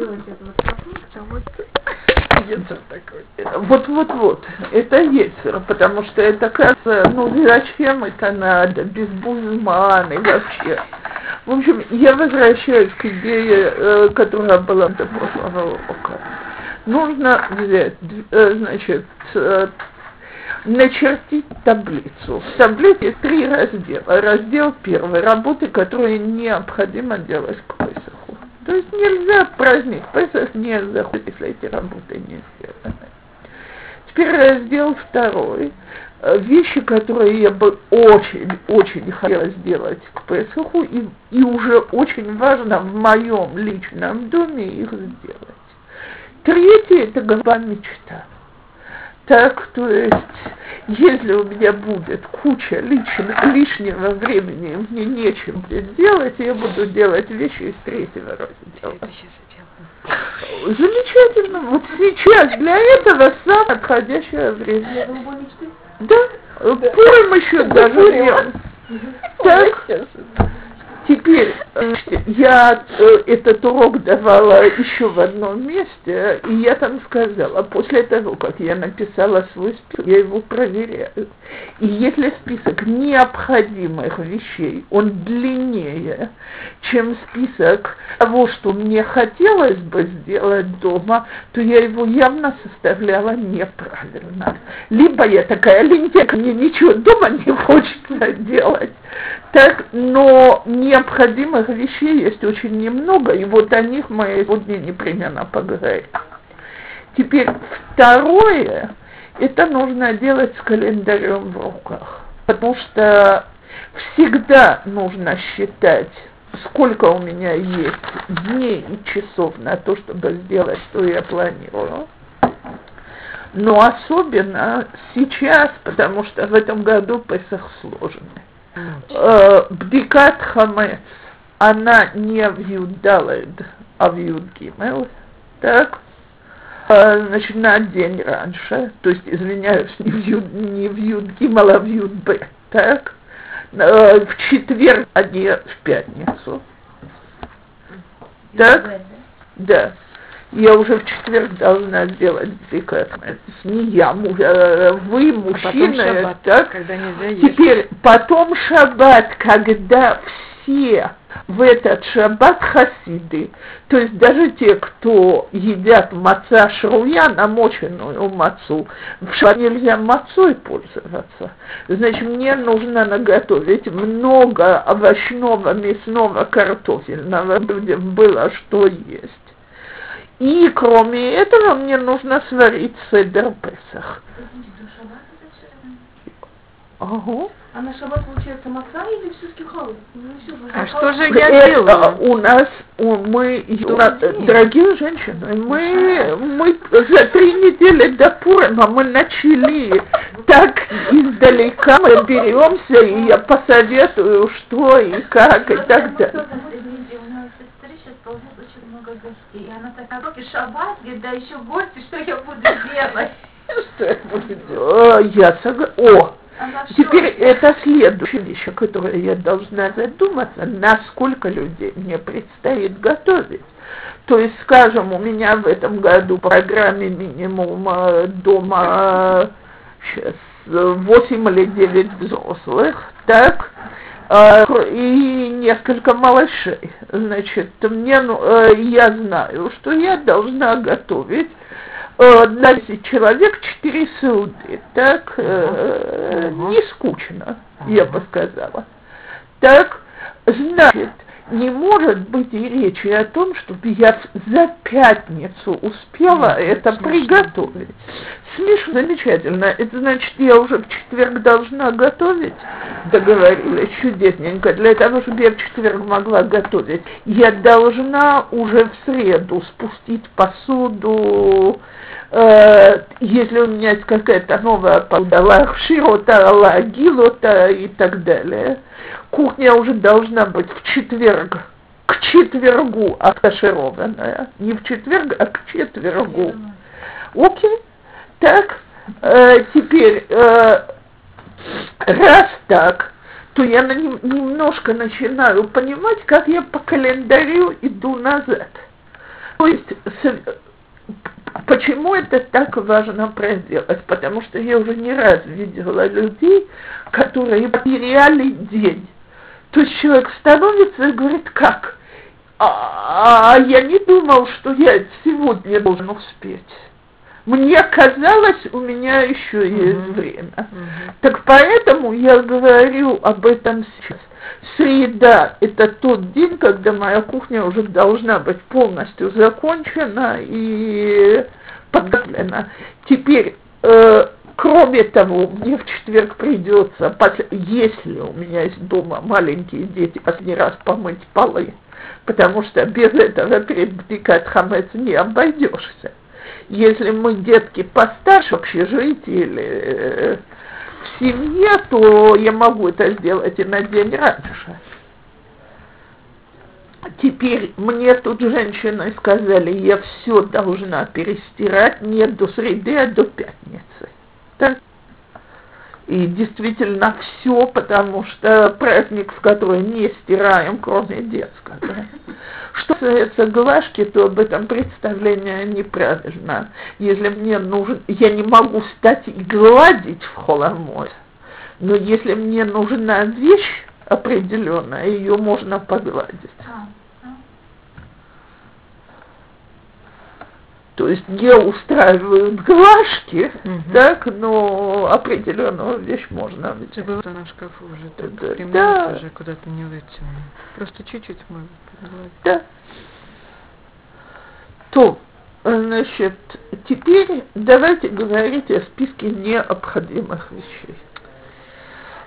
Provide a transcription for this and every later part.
сделать это вот по пунктам, вот Ецер такой. Вот, вот, вот. Это Ецер, потому что это кажется, ну зачем это надо, без бузмана вообще. В общем, я возвращаюсь к идее, э, которая была до прошлого урока. Нужно взять, э, значит, э, начертить таблицу. В таблице три раздела. Раздел первый – работы, которые необходимо делать к. То есть нельзя праздник Песах не заходит, если эти работы не сделаны. Теперь раздел второй. Вещи, которые я бы очень-очень хотела сделать к Песаху, и, и уже очень важно в моем личном доме их сделать. Третье – это голова мечта. Так, то есть, если у меня будет куча личного, лишнего времени, мне нечем будет делать, я буду делать вещи из третьего раздела. Замечательно. Вот сейчас для этого самое подходящее время. Да. Пурим еще даже нет. Так. Теперь я э, этот урок давала еще в одном месте, и я там сказала, после того, как я написала свой список, я его проверяю. И если список необходимых вещей, он длиннее, чем список того, что мне хотелось бы сделать дома, то я его явно составляла неправильно. Либо я такая лентяйка, мне ничего дома не хочется делать, так, но необходимых вещей есть очень немного, и вот о них мы сегодня непременно поговорим. Теперь второе, это нужно делать с календарем в руках, потому что всегда нужно считать, сколько у меня есть дней и часов на то, чтобы сделать, что я планирую. Но особенно сейчас, потому что в этом году Песах сложный. Э, бдикат хамец, она не в Юдалед, а в Юдгимел, так? Э, значит, на день раньше, то есть, извиняюсь, не в, Юд, не в Юдгимел, а в Юдбе, так? Э, в четверг, а не в пятницу. Так? Да я уже в четверг должна сделать. Не я, э, вы, мужчина, а шаббат, так? Когда нельзя Теперь потом шаббат, когда все в этот шаббат хасиды, то есть даже те, кто едят маца шруя, намоченную мацу, в шаббат нельзя мацой пользоваться. Значит, мне нужно наготовить много овощного, мясного, картофельного, было что есть. И кроме этого мне нужно сварить седер Песах. Ага. А на шаббат получается маца или все-таки халу? Ну, а что же я делаю? У нас, у, мы, у нас, дорогие женщины, мы, мы за три недели до Пурима мы начали так издалека, мы беремся, и я посоветую, что и как, и так далее гостей. И она такая, руки шаббат, говорит, да еще гости, что я буду делать? Что я буду делать? Я согласна. О, Теперь это следующая вещь, о которой я должна задуматься, насколько людей мне предстоит готовить. То есть, скажем, у меня в этом году в программе минимум э, дома сейчас, 8 или 9 взрослых, так, и несколько малышей. Значит, мне, ну, э, я знаю, что я должна готовить э, на 10 человек 4 суды. Так, uh-huh. не скучно, я бы сказала. Так, значит, не может быть и речи о том, чтобы я за пятницу успела mm, это смешно. приготовить. Смешно, замечательно. Это значит, я уже в четверг должна готовить. Договорились чудесненько. Для того, чтобы я в четверг могла готовить, я должна уже в среду спустить посуду, э, если у меня есть какая-то новая посуда, лахширота, лагилота и так далее кухня уже должна быть в четверг, к четвергу откашированная. Не в четверг, а к четвергу. Окей? Так, э, теперь, э, раз так, то я на, немножко начинаю понимать, как я по календарю иду назад. То есть, почему это так важно проделать? Потому что я уже не раз видела людей, которые потеряли день. То есть человек становится и говорит, как? А, а я не думал, что я сегодня должен успеть. Мне казалось, у меня еще есть uh-huh. время. Uh-huh. Так поэтому я говорю об этом сейчас. Среда – это тот день, когда моя кухня уже должна быть полностью закончена и подготовлена. Теперь, э, кроме того, мне в четверг придется, если у меня есть дома маленькие дети, последний раз помыть полы, потому что без этого перед Бдикат Хамец не обойдешься. Если мы детки постарше в или э, в семье, то я могу это сделать и на день раньше. Теперь мне тут женщины сказали, я все должна перестирать не до среды, а до пятницы. Так? И действительно все, потому что праздник, в который не стираем, кроме детского. Что касается глажки, то об этом представление неправильно. Если мне нужен, я не могу стать и гладить в холомой, но если мне нужна вещь определенная, ее можно погладить. То есть не устраивают глажки, угу. так, но определенную вещь можно. Ведь было на шкафу уже, так да, да. уже куда-то не вытянули. Просто чуть-чуть можно подгладить. Да. То, значит, теперь давайте говорить о списке необходимых вещей.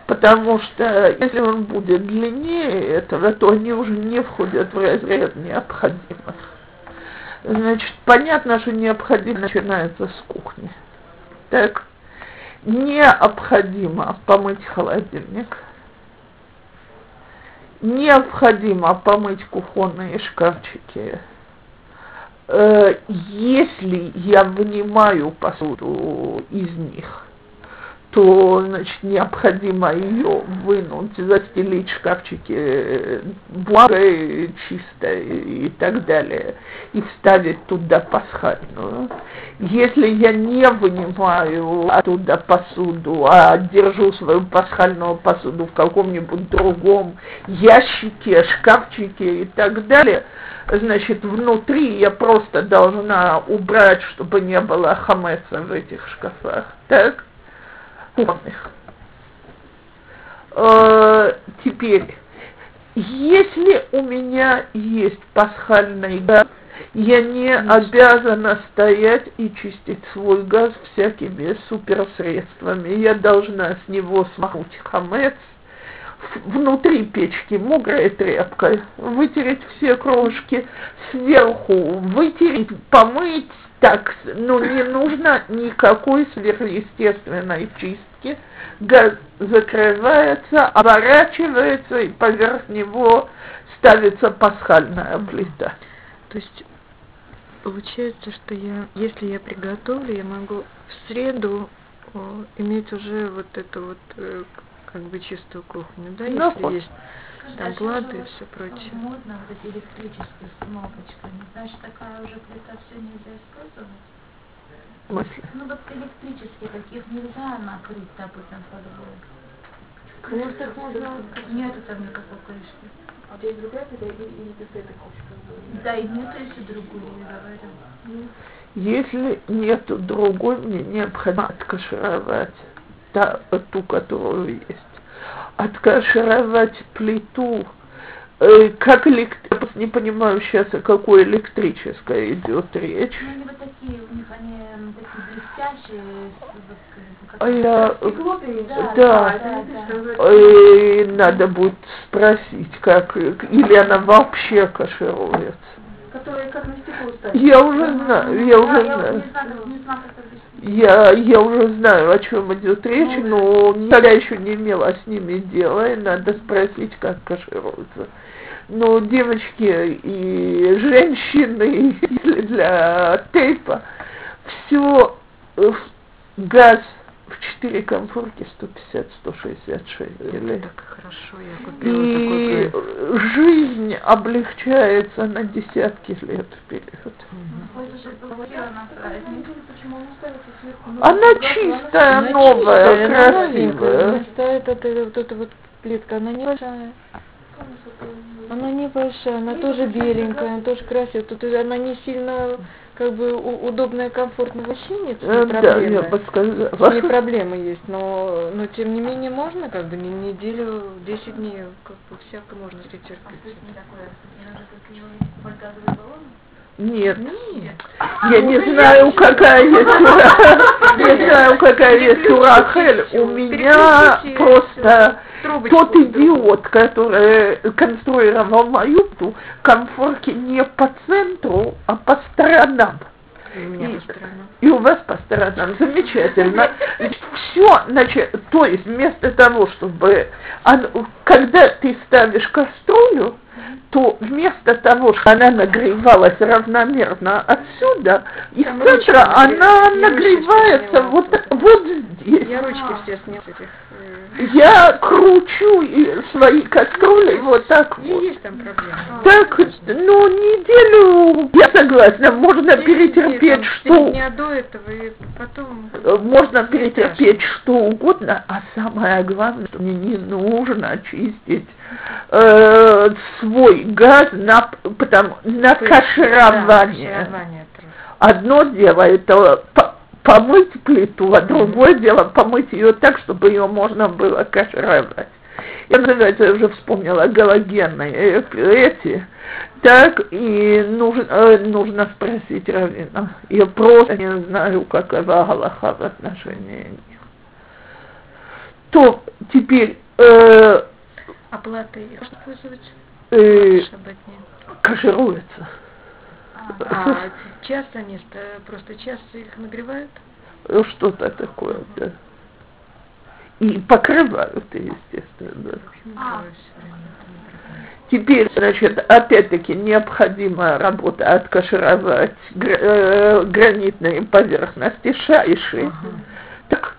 Потому что если он будет длиннее этого, то они уже не входят в разряд необходимых. Значит, понятно, что необходимо начинается с кухни. Так, необходимо помыть холодильник. Необходимо помыть кухонные шкафчики. Э, если я вынимаю посуду из них, то, значит, необходимо ее вынуть, застелить шкафчики э, бумагой чистой и так далее, и вставить туда пасхальную. Если я не вынимаю оттуда посуду, а держу свою пасхальную посуду в каком-нибудь другом ящике, шкафчике и так далее, значит, внутри я просто должна убрать, чтобы не было хамеса в этих шкафах. Так? Кухонных. Э, теперь, если у меня есть пасхальный газ, я не обязана стоять и чистить свой газ всякими суперсредствами. Я должна с него смахнуть хамец, внутри печки мокрой тряпкой, вытереть все крошки, сверху вытереть, помыть, так, ну не нужно никакой сверхъестественной чистки. Газ закрывается, оборачивается, и поверх него ставится пасхальная плита. То есть получается, что я, если я приготовлю, я могу в среду о, иметь уже вот эту вот э, как бы чистую кухню, да, ну, если есть там платы и все прочее. Модно вот эти электрические с кнопочками. Значит, такая уже плита все нельзя использовать? Мысли. Ну вот электрические таких нельзя накрыть, допустим, подвой. Может, их можно... Нету там никакой крышки. А есть другая плита или, или без этой крышки? Да, и нету еще другую, я говорю. Если нету другой, мне необходимо откашировать та, ту, которую есть откашировать плиту, э, как элект... Я не понимаю сейчас, о какой электрической идет речь. Ну, они вот такие, у них они такие блестящие. А я, Стекло, да, да, да, да. И надо будет спросить, как, или она вообще кашируется. Которые как на стекло ставят. Я уже знаю, я уже знаю. Я, я уже знаю, о чем идет речь, но никогда еще не имела с ними дела, и надо спросить, как кашируются. Но девочки и женщины для тейпа, все, газ в 4 комфорки 150-166 или Так хорошо, я купила и такой. Жизнь облегчается на десятки лет вперед. Она чистая, Она новая, чистая, красивая. она стоит вот эта вот, эта вот плитка, она небольшая. Она небольшая, она тоже беленькая, она тоже красивая. Тут она не сильно как бы у- удобная, комфортная вообще нет с ней Э, Да, проблемы. я бы С ней сказала. проблемы есть, но, но тем не менее можно как бы не неделю, 10 дней, как бы всяко можно А то есть претерпеть. не такое, не надо газовый баллон? Нет, Нет. я не знаю, какая есть у не знаю, какая есть у Рахель. У меня просто Трубочку тот идиот, который конструировал мою ту комфорки не по центру, а по сторонам. И-. И у вас по сторонам замечательно. Все, значит, то есть вместо того, чтобы, оно- когда ты ставишь кастрюлю, то вместо того, чтобы она нагревалась равномерно отсюда, из Там центра ручки она ручки нагревается вот, вот здесь. Я ручки все сняла этих. Я кручу свои кастрюли вот так вот. есть там проблема. Так, ну, неделю, я согласна, можно перетерпеть что дня до этого и потом... Можно перетерпеть что угодно, а самое главное, что мне не нужно чистить э, свой газ на, потому, на Пыль. каширование. Да, каширование. Одно дело это по- помыть плиту, а другое дело помыть ее так, чтобы ее можно было кашировать. Я, я уже вспомнила галогенные эти. Так, и нужно, э, нужно спросить Равина. Я просто не знаю, какова Галаха в отношении них. То теперь э, Оплатой можно пользоваться? э, кашируется. А часто они просто часто их нагревают? Ну, Что-то такое, да. И покрывают, естественно. А. Теперь, значит, опять-таки необходима работа откашировать э, гранитные поверхности шайши. Ага. Так,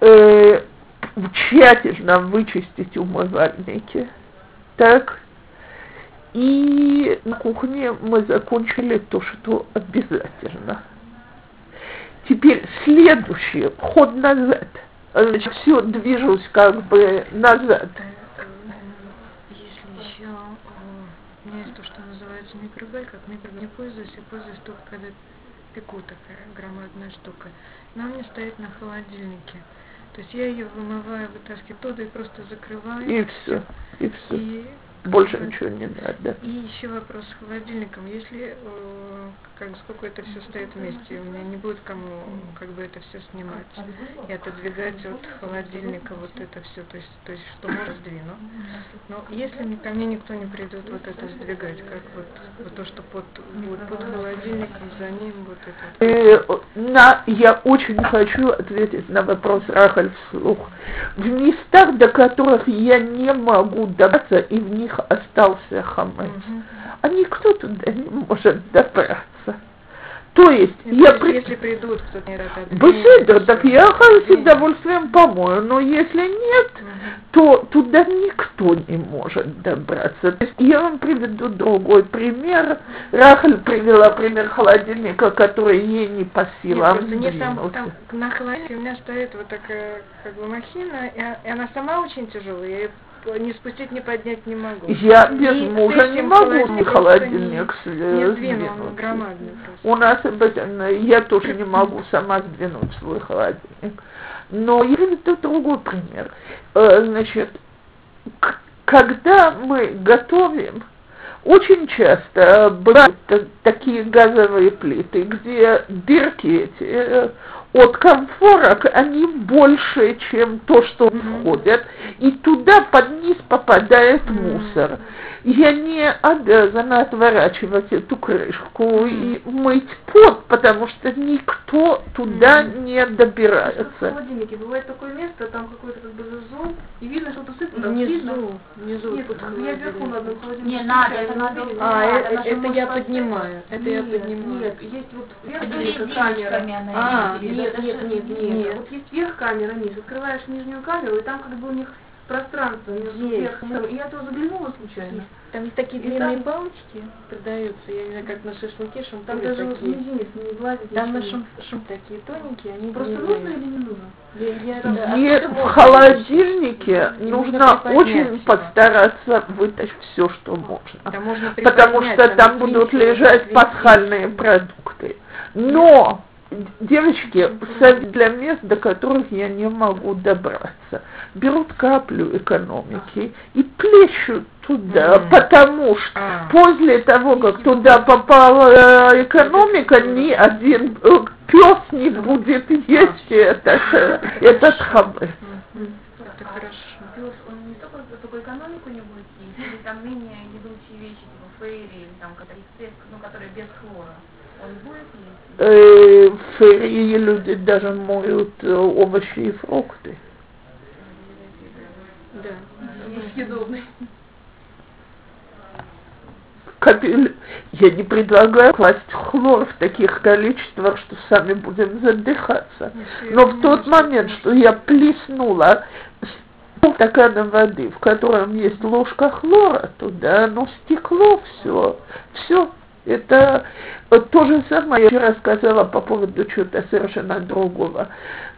э, тщательно вычистить умывальники. Так. И на кухне мы закончили то, что обязательно. Теперь следующий ход назад. Значит, все движусь как бы назад. Э, Если еще у меня есть то, что называется микрогалька, как микрогаль не пользуюсь, я пользуюсь только когда пеку такая громадная штука. Она у меня стоит на холодильнике. То есть я ее вымываю, вытаскиваю оттуда и просто закрываю. И все. И все. И Больше ничего не надо. И еще вопрос с холодильником. Если э, как сколько это все стоит вместе, у меня не будет кому как бы это все снимать и отодвигать от холодильника вот это все, то есть, то есть что можно сдвину. Но если ко мне никто не придет вот это сдвигать, как вот, вот то, что под, будет под холодильником, за ним вот это. вот. Э, на, я очень хочу ответить на вопрос Рахаль вслух. В местах, до которых я не могу добраться, и в них остался хамец, Мгм. а никто туда не может добраться. То есть, Ну, я то при... Если придут кто-то не Беседа, так я с удовольствием помою, но если нет, Мгм. то туда никто не может добраться. То есть я вам приведу другой пример. Рахаль привела пример холодильника, который ей не по Нет, силам просто нет, там, там на холодильнике у меня стоит вот такая как бы махина, и, а- и она сама очень тяжелая, я ее не спустить, не поднять не могу. Я без И мужа не могу ни холодильник не, не э, он сдвинуть. громадный просто. У нас я тоже не могу сама сдвинуть свой холодильник. Но я приведу другой пример. Э, Значит, когда мы готовим, очень часто бывают та- такие газовые плиты, где дырки эти э, от комфорок, они больше, чем то, что входят, и туда под низ попадает мусор. Я не обязана отворачивать эту крышку и мыть пот, потому что никто туда не В добирается. холодильнике бывает такое место, там какой-то как бы зазор, и видно, что там видно. Внизу, внизу Нет, я вверху на одном холодильнике. Не надо, встречаю, это надо. А, это может я поднимаю, это я Нет, поднимаю. Нет, есть вот верхняя камера. она А, в нет, Нет, нет, нет, нет. Нет. Вот есть верх камера, низ. Открываешь нижнюю камеру, и там как бы у них пространство между Есть. верхом и я туда заглянула случайно. Там есть такие И длинные там- палочки продаются, я не знаю, как на шашлыке, Там шампуни даже вот такие. мизинец не влазит. Там на шум, шум такие тоненькие, они Просто нужно или не нужно? Я, я, И да, в откуда можно холодильнике И нужно нужно очень постараться вытащить все, что можно. Там можно Потому что там будут отвинтить, лежать пасхальные продукты. Но, девочки, совет для мест, до которых я не могу добраться, берут каплю экономики и плещут туда, потому что А. после того, как туда попала э, экономика, ни один пес не будет есть этот, э, этот хабы. Мгм. Это хорошо. Пес, он не только, только экономику не будет есть, или там менее едучие вещи, типа фейри, или там, которые, без- ну, которые без хлора. Он будет есть? Э, В Ферии люди даже моют э, овощи и фрукты. Да. Несъедобный. Капель- Я не предлагаю класть хлор в таких количествах, что сами будем задыхаться. Но в тот момент, что я плеснула стакана воды, в котором есть ложка хлора, туда оно стекло, все, все. Это вот то же самое я вчера сказала по поводу чего-то совершенно другого.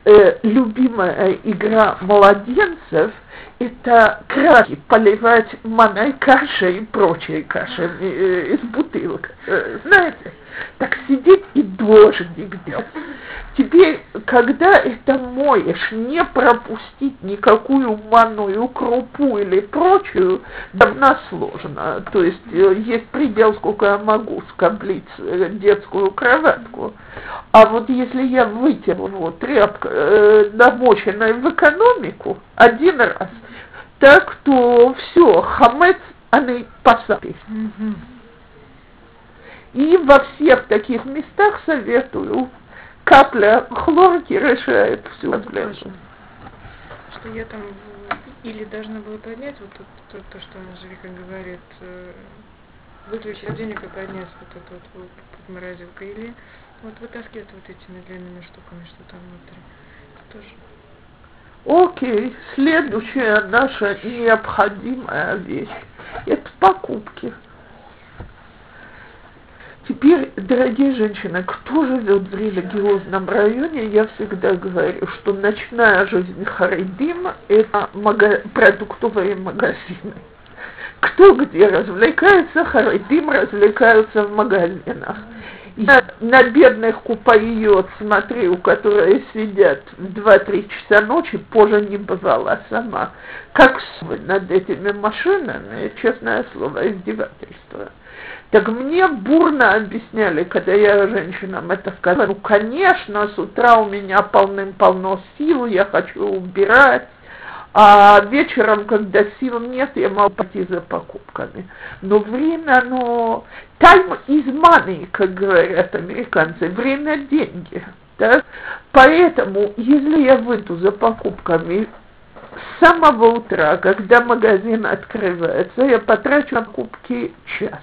Э, любимая игра младенцев – это краски поливать манной кашей и прочей кашей э, из бутылок. Э, знаете, так сидеть и дождик делать. Теперь, когда это моешь, не пропустить никакую манную крупу или прочую, давно сложно. То есть э, есть предел, сколько я могу скоблить э, детскую кроватку. А вот если я вытерла вот тряпка, э, намоченная в экономику один раз, так то все, хамец, они посадки. Мгм. И во всех таких местах советую. Капля хлорки решает всю проблему. Что я там или должна была поднять вот то, то, то, что Анжелика говорит, э, выключить холодильник и поднять вот эту вот, вот под морозилкой, или вот вытаскивать вот этими длинными штуками, что там внутри. Тоже. Окей, следующая наша необходимая вещь – это покупки. Теперь, дорогие женщины, кто живет в религиозном районе, я всегда говорю, что ночная жизнь Харидим – это мага- продуктовые магазины. Кто где развлекается, Харидим развлекаются в магазинах. Я на бедных купаиот смотрю, которые сидят в 2-3 часа ночи, позже не бывала сама. Как над этими машинами, честное слово, издевательство. Так мне бурно объясняли, когда я женщинам это сказала, ну, конечно, с утра у меня полным-полно сил, я хочу убирать, а вечером, когда сил нет, я могу пойти за покупками. Но время, оно... Time is money, как говорят американцы. Время – деньги. Да? Поэтому, если я выйду за покупками с самого утра, когда магазин открывается, я потрачу на покупки час.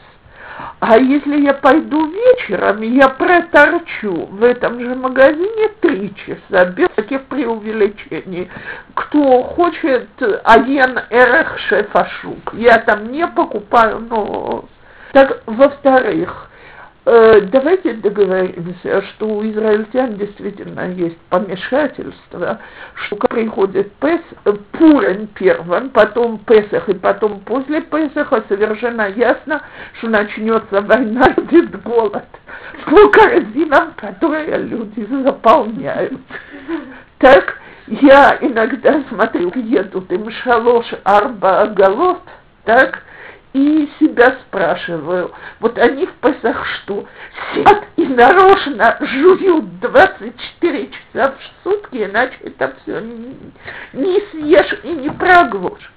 А если я пойду вечером, я проторчу в этом же магазине три часа, без таких преувеличений. Кто хочет один эрех шефашук, я там не покупаю, но... Так, во-вторых, давайте договоримся, что у израильтян действительно есть помешательство, что приходит Пес, э, Пурен первым, потом Песах и потом после Песаха совершенно ясно, что начнется война, будет голод по корзинам, которые люди заполняют. Так я иногда смотрю, едут им шалош арба голод, так, и себя спрашиваю, вот они в Песах что, сидят и нарочно жуют 24 часа в сутки, иначе это все не, съешь и не проглушь.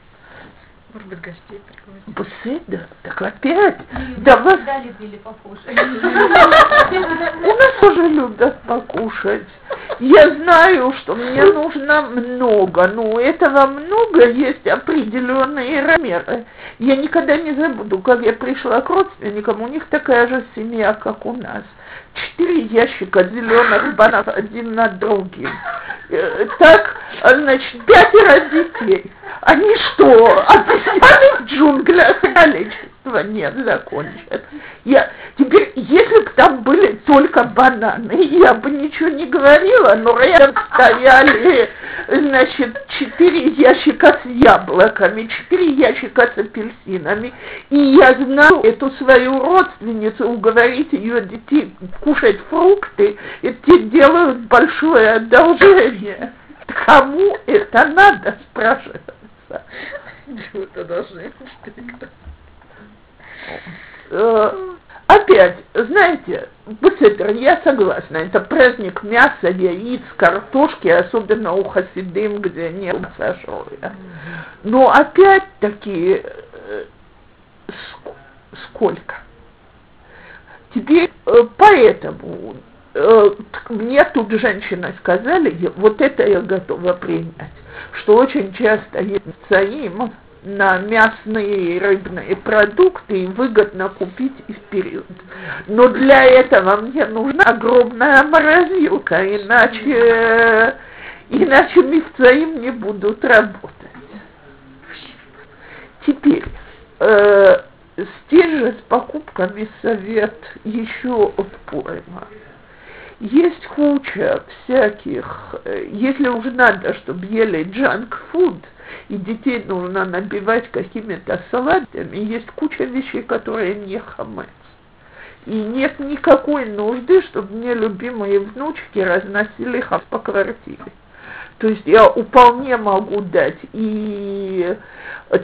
Может быть, гостей пригласить. Беседа, так опять, давай, Всегда любили покушать. у нас тоже любят покушать. Я знаю, что мне нужно много, но у этого много есть определенные размеры. Я никогда не забуду, как я пришла к родственникам, у них такая же семья, как у нас четыре ящика зеленых бананов один над другим. Э, так, значит, пятеро детей. Они что, объясняли в джунглях количество? Нет, закончат. Я, теперь, если бы там были только бананы, я бы ничего не говорила, но рядом стояли, значит, четыре ящика с яблоками, четыре ящика с апельсинами. И я знаю эту свою родственницу, уговорить ее детей кушать фрукты, и те делают большое одолжение. Кому это надо, спрашивается? Чего-то должны э, Опять, знаете, Бесседер, я согласна, это праздник мяса, яиц, картошки, особенно у хасидым, где нет сажоя. Но опять-таки, э, сколько? Теперь э, поэтому э, мне тут женщины сказали, вот это я готова принять, что очень часто есть цаим на мясные и рыбные продукты и выгодно купить и вперед. Но для этого мне нужна огромная морозилка, иначе, иначе мифцаим не будут работать. Теперь, э, Здесь же с покупками совет еще от Пуэма. Есть куча всяких, э, если уж надо, чтобы ели джанк фуд, и детей нужно набивать какими-то салатами, есть куча вещей, которые не хамец. И нет никакой нужды, чтобы мне любимые внучки разносили хав по квартире. То есть я вполне могу дать и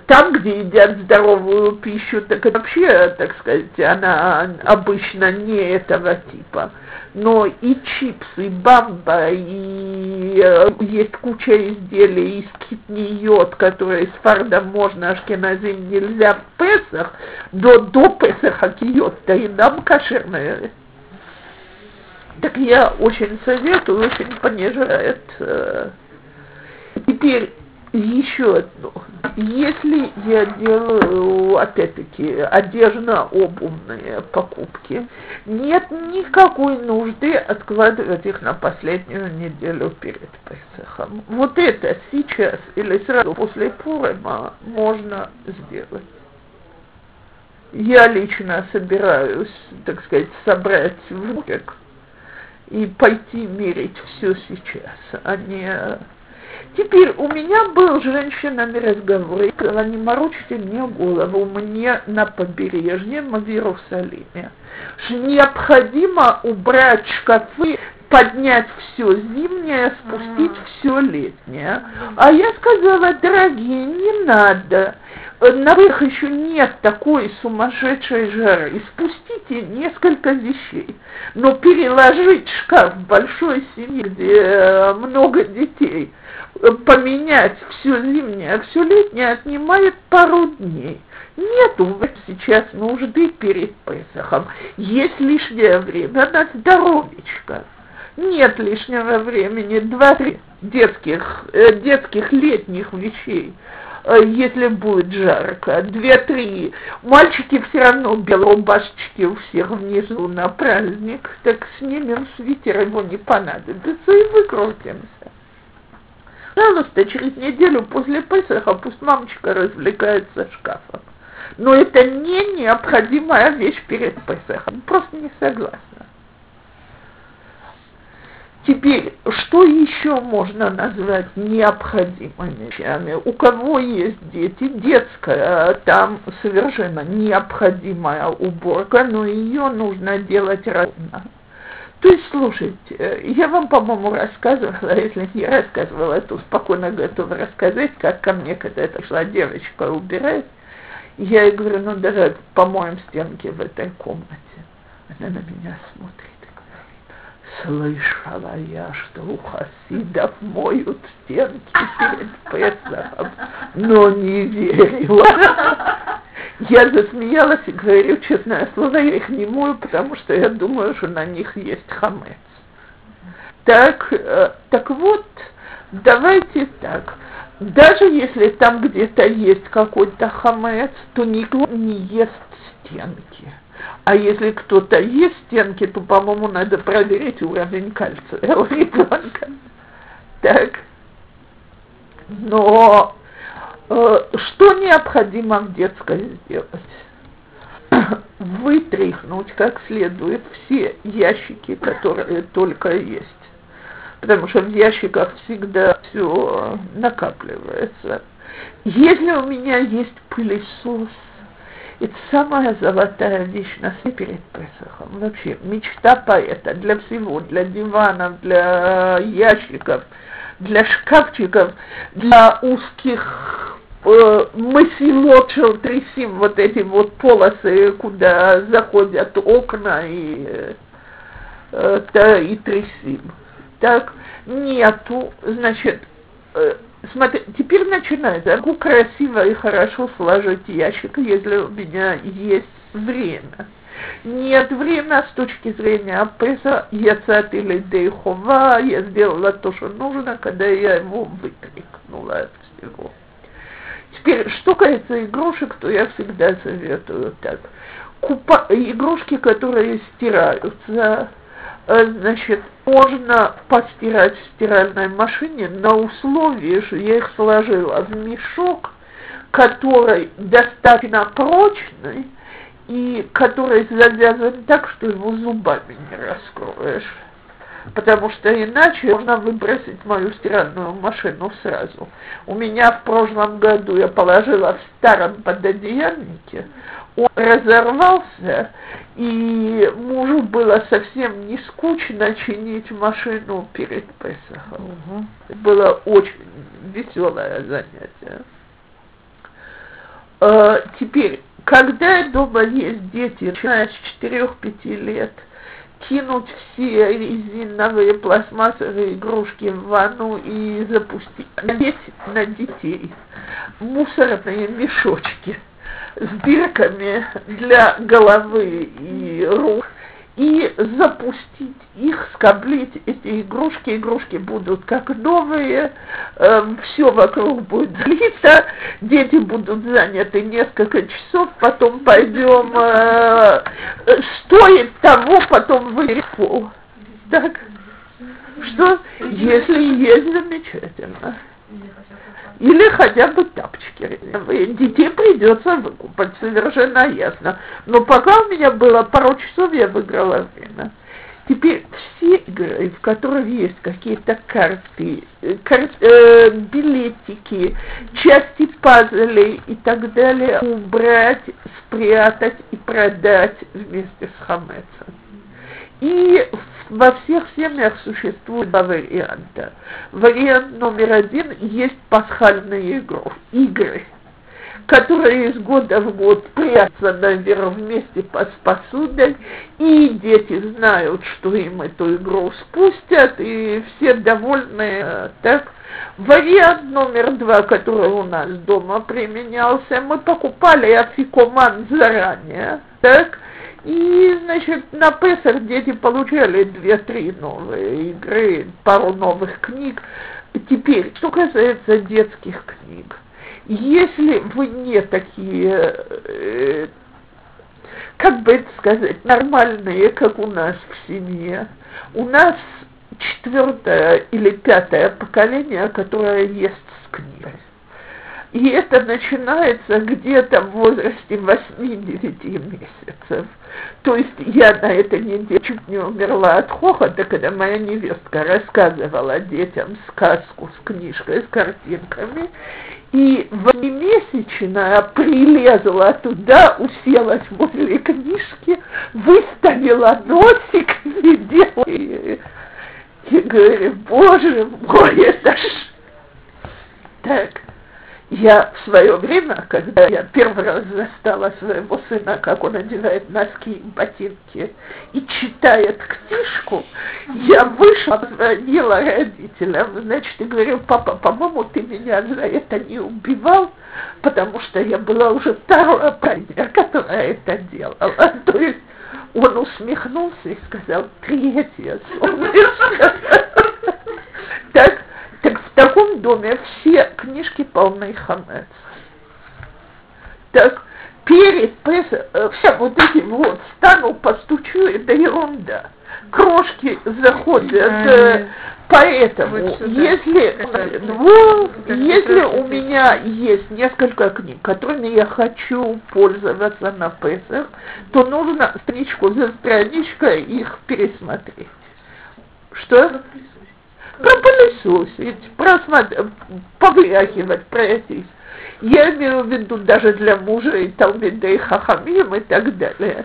там, где едят здоровую пищу, так вообще, так сказать, она обычно не этого типа. Но и чипсы, и бамба, и э, есть куча изделий из китниот, которые с фардом можно, ашкеназим нельзя в Песах, до, до Песаха киот-то и нам кошерные. Так я очень советую, очень понижает. Теперь еще одно. Если я делаю, опять-таки, одежно-обувные покупки, нет никакой нужды откладывать их на последнюю неделю перед Песохом. Вот это сейчас или сразу после Пурема можно сделать. Я лично собираюсь, так сказать, собрать внутрик и пойти мерить все сейчас, а не Теперь у меня был с женщинами разговор, и сказала, не морочите мне голову, мне на побережье, в Иерусалиме, что необходимо убрать шкафы, поднять все зимнее, спустить все летнее. А я сказала, дорогие, не надо, на их еще нет такой сумасшедшей жары. Спустите несколько вещей, но переложить шкаф в большой семье, где э, много детей – поменять все зимнее, все летнее отнимает пару дней. Нету сейчас нужды перед Песохом. Есть лишнее время на здоровечко. Нет лишнего времени, два-три детских, э, детских летних вещей э, если будет жарко, две-три. Мальчики все равно белые рубашечки у всех внизу на праздник, так снимем свитер, его не понадобится и выкрутимся. Пожалуйста, через неделю после Песаха пусть мамочка развлекается шкафом. Но это не необходимая вещь перед Песахом. Просто не согласна. Теперь, что еще можно назвать необходимыми вещами? У кого есть дети, детская, там совершенно необходимая уборка, но ее нужно делать ровно. То есть, слушайте, я вам, по-моему, рассказывала, если не рассказывала, то спокойно готова рассказать, как ко мне когда-то шла девочка убирать. Я ей говорю, ну давай помоем стенки в этой комнате. Она на меня смотрит и говорит, слышала я, что у хасидов моют стенки перед Песохом, но не верила. Я засмеялась и говорю, честное слово, я их не мою, потому что я думаю, что на них есть хамец. Так, э, так вот, давайте так. Даже если там где-то есть какой-то хамец, то никто не ест стенки. А если кто-то ест стенки, то, по-моему, надо проверить уровень кальция у ребенка. Так. Но что необходимо в детской сделать? Вытряхнуть как следует все ящики, которые только есть потому что в ящиках всегда все накапливается. Если у меня есть пылесос, это самая золотая вещь на свете перед Песохом. Вообще, мечта поэта для всего, для диванов, для ящиков, для шкафчиков, для узких э, мы село трясим вот эти вот полосы, куда заходят окна и, э, да, и трясим так нету, значит, э, смотри, теперь начинается, могу красиво и хорошо сложить ящик, если у меня есть время. Нет времени с точки зрения Апеса, я или Дейхова, я сделала то, что нужно, когда я его выкрикнула от всего. Теперь, что касается игрушек, то я всегда советую так. Купа... Игрушки, которые стираются, Э, значит, можно постирать в стиральной машине на условии, что я их сложила в мешок, который достаточно прочный и который завязан так, что его зубами не раскроешь. Потому что иначе можно выбросить мою стиральную машину сразу. У меня в прошлом году я положила в старом пододеяльнике, он разорвался, и мужу было совсем не скучно чинить машину перед Песохом. Угу. Было очень веселое занятие. А, теперь, когда дома есть дети, начиная с 4-5 лет, кинуть все резиновые пластмассовые игрушки в ванну и запустить, надеть на детей. Мусорные мешочки – с дырками для головы и рук и запустить их, скоблить эти игрушки. Игрушки будут как новые, э, все вокруг будет длиться, дети будут заняты несколько часов, потом пойдем, э, стоит того, потом пол. Так? Что? Если есть, замечательно или хотя бы тапочки. Детей придется выкупать, совершенно ясно. Но пока у меня было пару часов, я выиграла время. Теперь все игры, в которых есть какие-то карты, э, кар, э, билетики, части пазлей и так далее, убрать, спрятать и продать вместе с хамецом. И во всех семьях существует два варианта. Вариант номер один есть пасхальные игры, которые из года в год прятся наверх вместе с посудой, и дети знают, что им эту игру спустят, и все довольны. Так, Вариант номер два, который у нас дома применялся, мы покупали афикоман заранее, так, и, значит, на Песах дети получали две-три новые игры, пару новых книг. Теперь, что касается детских книг, если вы не такие, э, как бы это сказать, нормальные, как у нас в семье, у нас четвертое или пятое поколение, которое ест с книгой. И это начинается где-то в возрасте 8-9 месяцев. То есть я на этой неделе чуть не умерла от хохота, когда моя невестка рассказывала детям сказку с книжкой, с картинками, и восьмимесячная прилезла туда, уселась возле книжки, выставила носик и делала. И говорю, боже мой, это ж... Так, я в свое время, когда я первый раз застала своего сына, как он одевает носки и ботинки и читает книжку, я вышла, позвонила родителям, значит, и говорю, папа, по-моему, ты меня за это не убивал, потому что я была уже вторая парня, которая это делала. То есть он усмехнулся и сказал, третья солнышко. Так, так в таком доме все книжки полны хамец. Так, перед э, все вот эти вот, стану, постучу, это ерунда. Крошки заходят, э, поэтому, Вот сюда. если, Это- ну, это если как раз у меня есть несколько книг, которыми я хочу пользоваться на Песах, то нужно страничку за страничкой их пересмотреть. Что? Пропылесосить, просмотреть, повлякивать, пройтись. Я имею в виду даже для мужа и Талмидей Хахамим и так далее.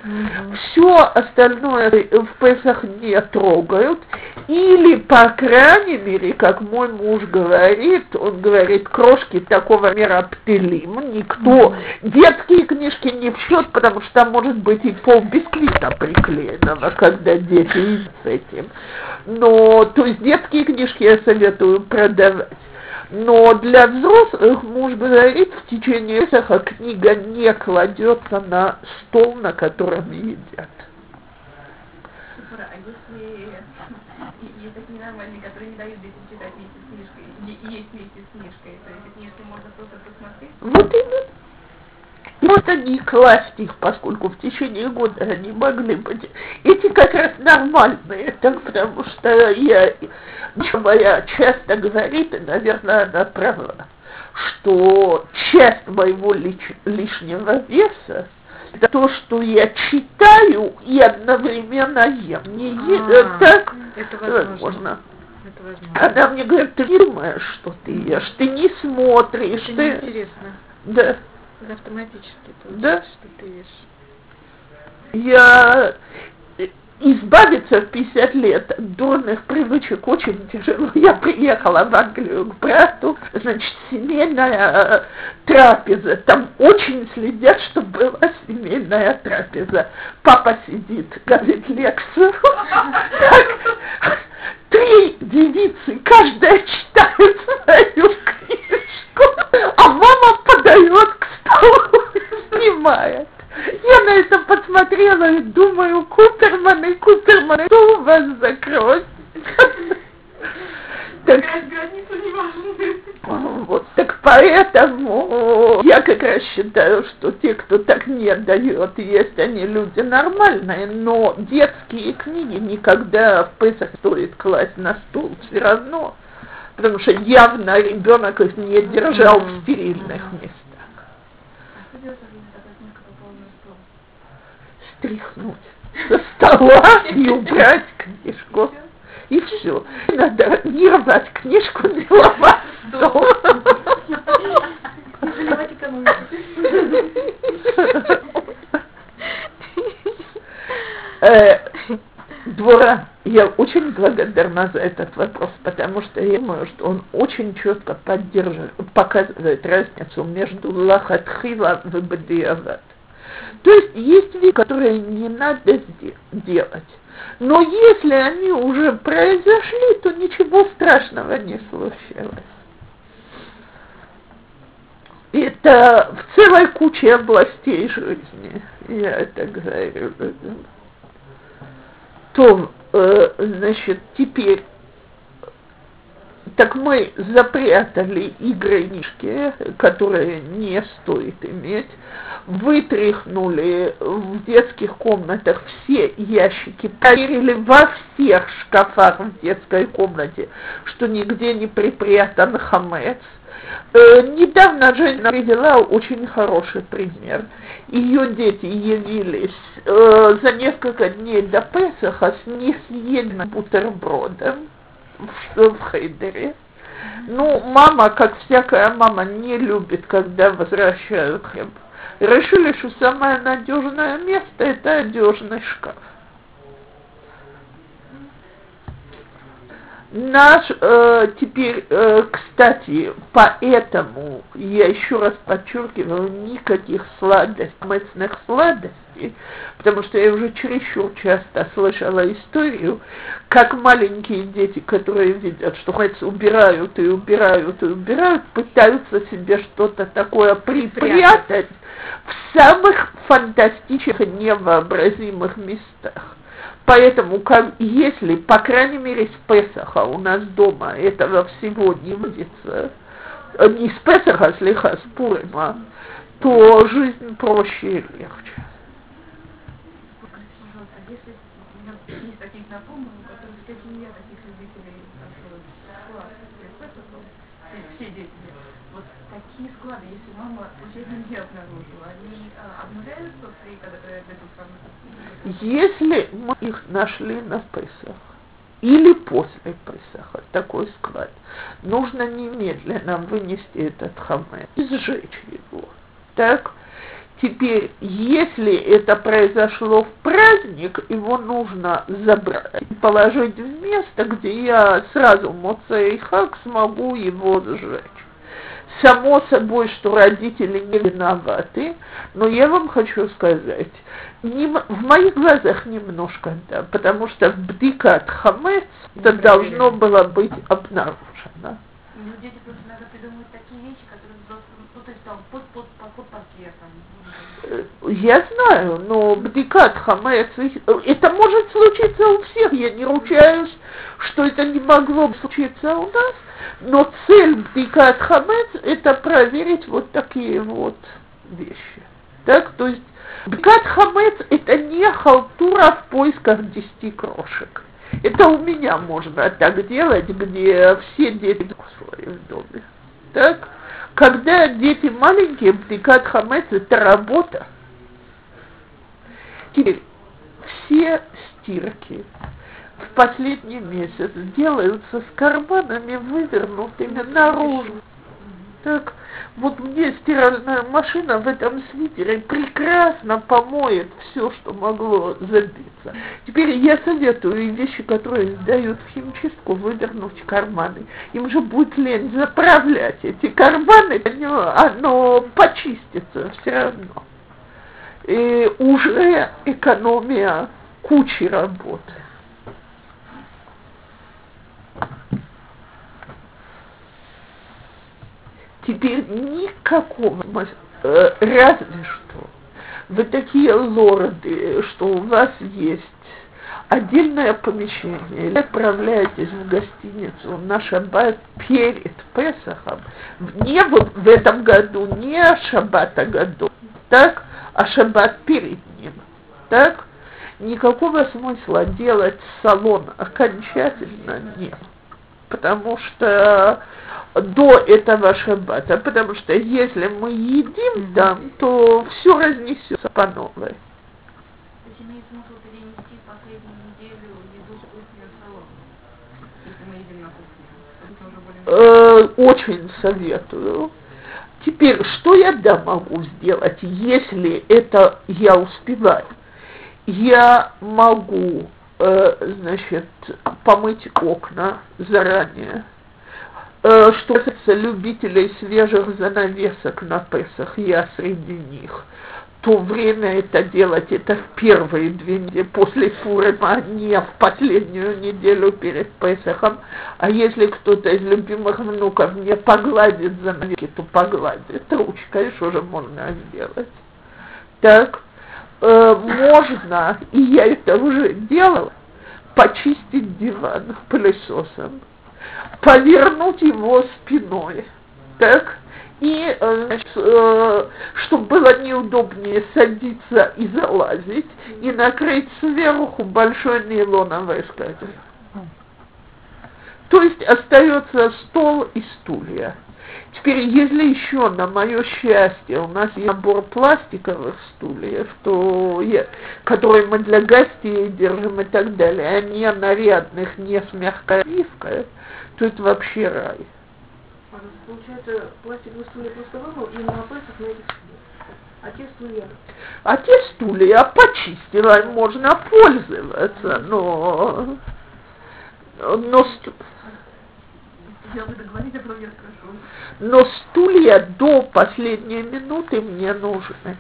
Все остальное в Песах не трогают. Или, по крайней мере, как мой муж говорит, он говорит, крошки такого мира птелим, никто детские книжки не в счет, потому что там может быть и пол бисквита приклеенного, когда дети с этим. Но, то есть детские книжки я советую продавать. Но для взрослых муж говорит, в течение Песаха книга не кладется на стол, на котором едят. А если и- есть такие нормальные, которые не дают детям читать вместе с книжкой, и- и есть вместе с книжкой, то эти книжки можно просто посмотреть? Вот именно. Вот они класть их, поскольку в течение года они могли быть. Эти как раз нормальные, так, потому что я, моя часто говорит, и, наверное, она права, что часть моего лич- лишнего веса это то, что я читаю и одновременно ем. Не е- э, А, так Это возможно. возможно. Это возможно. Она мне говорит, ты не думаешь, что ты ешь, ты не смотришь, Это ты... неинтересно. Да. Это автоматически Да. получается, что ты ешь. Я э, избавиться в 50 лет от дурных привычек очень тяжело. Я приехала в Англию к брату, значит, семейная э, трапеза. Там очень следят, чтобы была семейная трапеза. Папа сидит, говорит лекцию. Три девицы, каждая читает свою книжку, а мама подает и снимает. Я на это посмотрела и думаю, Куперман и Куперман, что у вас за кровь? Так, вот, так поэтому я как раз считаю, что те, кто так не дает есть, они люди нормальные, но детские книги никогда в Песах стоит класть на стул все равно, потому что явно ребенок их не держал в стерильных местах. А что делать, если такая книжка попала на стол? Стряхнуть со стола и убрать книжку. И все. Надо не рвать книжку, не ломать стол. Не заливать экономику. Э, Двора, я очень благодарна за этот вопрос, потому что я думаю, что он очень четко поддерживает, показывает разницу между лахатхила и бадиават. То есть есть вещи, которые не надо делать. Но если они уже произошли, то ничего страшного не случилось. Это в целой куче областей жизни. Я это говорю. То, э, значит, теперь так мы запрятали игры книжки, которые не стоит иметь, вытряхнули в детских комнатах все ящики, проверили во всех шкафах в детской комнате, что нигде не припрятан хамец. Э, недавно Женя привела очень хороший пример. Ее дети явились э, за несколько дней до Песаха с несъеденным бутербродом в, Хейдере. Ну, мама, как всякая мама, не любит, когда возвращают хлеб. Решили, что самое надежное место – это одежный шкаф. Наш э, теперь, э, кстати, поэтому я еще раз подчеркиваю, никаких сладостей, мысленных сладостей, потому что я уже чересчур часто слышала историю, как маленькие дети, которые видят, что мать убирают и убирают и убирают, пытаются себе что-то такое припрятать в самых фантастических, невообразимых местах. Поэтому, как, если, по крайней мере, с Песаха у нас дома этого всего не водится, э, не с Песаха, а слегка с Пурима, то жизнь проще и легче. Если мама случайно не обнаружила, они а, обнуляются при, когда дойдут самые Если мы их нашли на Песах, или после Песаха, такой склад, нужно немедленно вынести этот хамэ и сжечь его. Так? Теперь, если это произошло в праздник, его нужно забрать и положить в место, где я сразу Моцей Хак смогу его сжечь. Само собой, что родители не виноваты, но я вам хочу сказать, не, в моих глазах немножко да, потому что в бдикат хамец это должно было быть обнаружено. Ну, дети просто иногда придумывают такие вещи, которые взрослым, ну, то есть там под, под, под пакетом. Э, Я знаю, но бдикат хамец, это может случиться у всех, я не ручаюсь, что это не могло бы случиться у нас, но цель бдикат хамец это проверить вот такие вот вещи. Так, то есть бдикат хамец это не халтура в поисках десяти крошек. Это у меня можно так делать, где все дети в доме. Так? Когда дети маленькие, бдикат хамец это работа. Теперь все стирки в последний месяц делаются с карманами вывернутыми наружу. Так, вот мне стиральная машина в этом свитере прекрасно помоет все, что могло забиться. Теперь я советую вещи, которые сдают в химчистку, вывернуть карманы. Им же будет лень заправлять эти карманы, оно, оно почистится все равно. И уже экономия кучи работы. Теперь никакого, э, разве что, вы такие лорды, что у вас есть отдельное помещение, или отправляетесь в гостиницу. На шаббат перед Песохом, не в, в этом году, не шаббата году, так, а шаббат перед ним, так, никакого смысла делать салон окончательно нет, потому что до этого шаббата, потому что если мы едим там, то все разнесется по новой. Э, очень советую. Теперь, что я да могу сделать, если это я успеваю? Я могу, значит, помыть окна заранее, Э, что касается любителей свежих занавесок на Песах, я среди них, то время это делать это в первые две недели после Пурима, а не в последнюю неделю перед Песахом. А если кто-то из любимых внуков не погладит занавески, то погладит ручкой, что же можно сделать. Так, э, можно, и я это уже делала, почистить диван пылесосом повернуть его спиной, так, и, э, э, чтобы было неудобнее садиться и залазить, и накрыть сверху большой нейлоновой скатертью. То есть остается стол и стулья. Теперь, если еще, на мое счастье, у нас есть набор пластиковых стульев, то я, которые мы для гостей держим и так далее, а не нарядных, не с мягкой обивкой, то это вообще рай. Получается, пластиковые стулья просто вымыл и на пальцах на этих а те стулья? А те стулья почистила, можно пользоваться, но... Но, Я вы договорите, а потом я спрошу. но стулья до последней минуты мне нужны.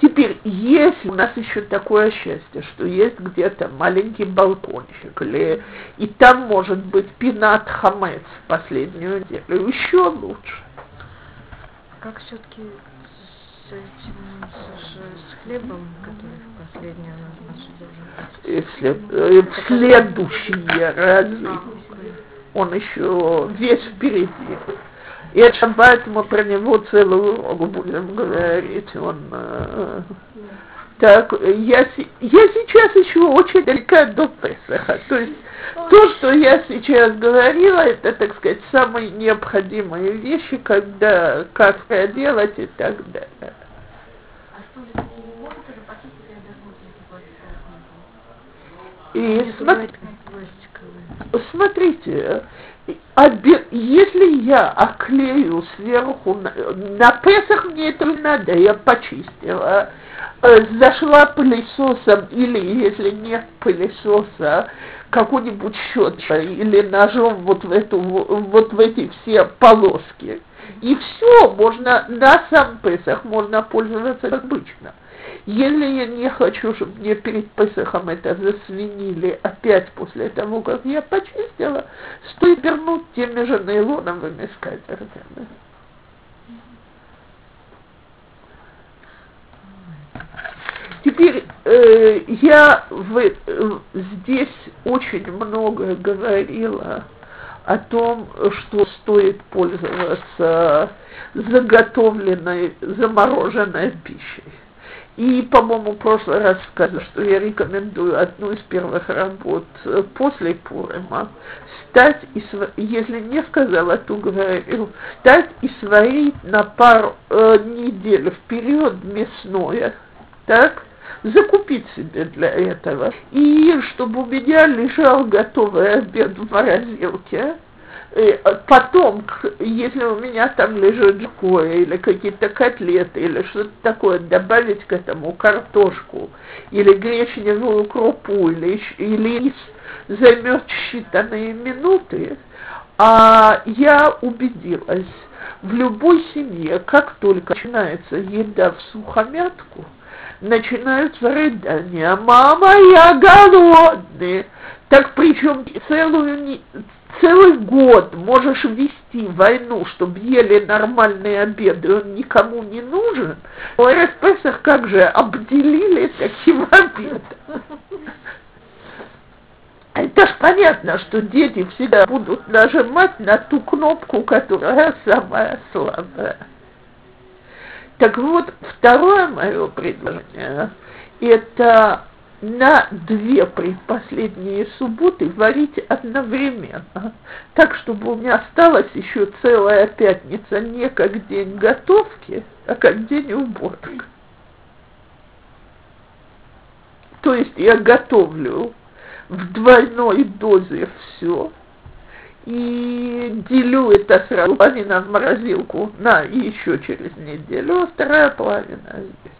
Теперь, если у нас еще такое счастье, что есть где-то маленький балкончик, или, и там может быть пинат хамец в последнюю неделю, еще лучше. Как все-таки с этим, с, с хлебом, который в последний раз должен быть? В следующие разы. Он еще весь впереди. И это мы про него целую урок будем говорить. Он э, так, я, я сейчас еще очень далека до Песаха. То есть то, что я сейчас говорила, это, так сказать, самые необходимые вещи, когда, как делать и так далее. И смотри, смотрите, если я оклею сверху, на, Песах мне это надо, я почистила, э, зашла пылесосом или, если нет пылесоса, какую-нибудь щетку или ножом вот в эту, вот в эти все полоски. И все, можно на сам Песах можно пользоваться обычно. Если я не хочу, чтобы мне перед Песохом это засвинили опять после того, как я почистила, стоит вернуть теми же нейлоновыми скатертями. Теперь э, я в, э, здесь очень много говорила о том, что стоит пользоваться заготовленной, замороженной пищей. И, по-моему, в прошлый раз сказала, что я рекомендую одну из первых работ э, после Пурима стать и, если не сказала, то говорил, стать и сварить на пару э, недель вперед мясное, так, закупить себе для этого. И чтобы у меня лежал готовый обед в морозилке, и потом, если у меня там лежит жкое или какие-то котлеты или что-то такое, добавить к этому картошку или гречневую крупу или, или рис займет считанные минуты, а я убедилась, в любой семье, как только начинается еда в сухомятку, начинаются рыдания. «Мама, я голодный!» Так причем целую, целый год можешь вести войну, чтобы ели нормальные обеды, он никому не нужен. В РСПСах как же обделили таким обедом. Это ж понятно, что дети всегда будут нажимать на ту кнопку, которая самая слабая. Так вот, второе мое предложение – это на две предпоследние субботы варить одновременно, так, чтобы у меня осталась еще целая пятница не как день готовки, а как день уборок. То есть я готовлю в двойной дозе все, и делю это сразу половина в морозилку на еще через неделю, а вторая половина здесь.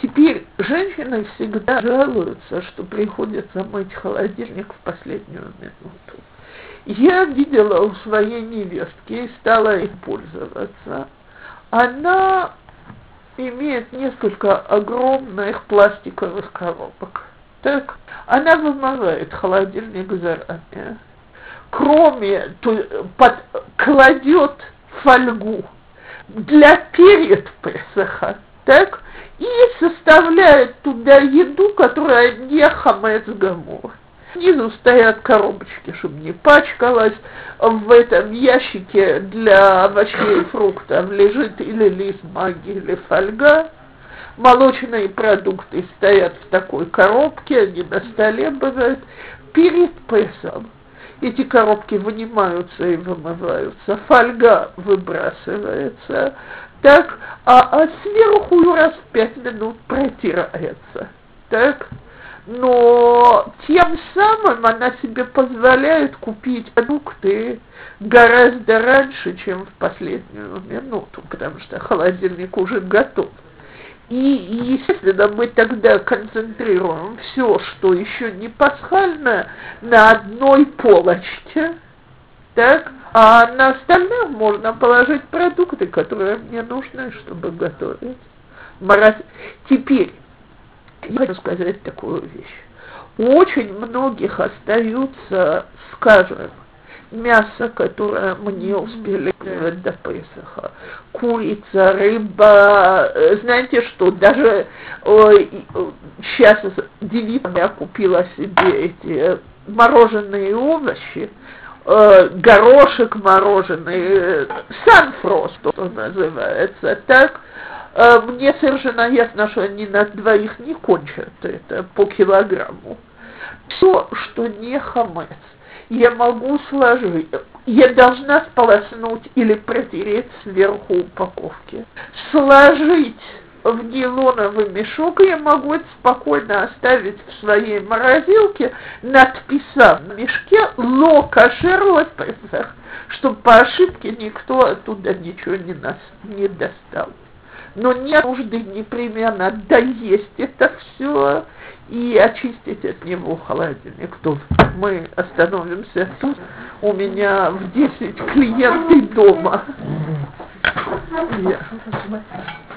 Теперь женщины всегда жалуются, что приходится мыть холодильник в последнюю минуту. Я видела у своей невестки и стала им пользоваться. Она имеет несколько огромных пластиковых коробок. Так, она вымывает холодильник заранее кроме, то, под, кладет фольгу для перед Песаха, так, и составляет туда еду, которая не хамец гамор. Снизу стоят коробочки, чтобы не пачкалась. В этом ящике для овощей и фруктов лежит или лист маги, или фольга. Молочные продукты стоят в такой коробке, они на столе бывают. Перед Песом эти коробки вынимаются и вымываются, фольга выбрасывается, так, а, а сверху раз в пять минут протирается, так, но тем самым она себе позволяет купить продукты гораздо раньше, чем в последнюю минуту, потому что холодильник уже готов. И, естественно, мы тогда концентрируем все, что еще не пасхально, на одной полочке, так, а на остальных можно положить продукты, которые мне нужны, чтобы готовить. Мороз... Теперь, я хочу сказать такую вещь. У очень многих остаются, скажем, мясо, которое мы не успели сделать до Песаха. Курица, рыба, э, знаете что, даже ой, сейчас Девита я купила себе эти мороженые овощи, э, горошек мороженый, э, санфрост, что называется, так, э, мне совершенно ясно, что они на двоих не кончат это по килограмму. Все, что не хамец, я могу сложить, я должна сполоснуть или протереть сверху упаковки. Сложить в нейлоновый мешок, я могу это спокойно оставить в своей морозилке, надписав в мешке «Ло кошер Песах», чтобы по ошибке никто оттуда ничего не, нас, не достал. Но нет нужды непременно доесть это все и очистить от него холодильник. Тут мы остановимся тут. У меня в 10 клиенты дома. Yeah.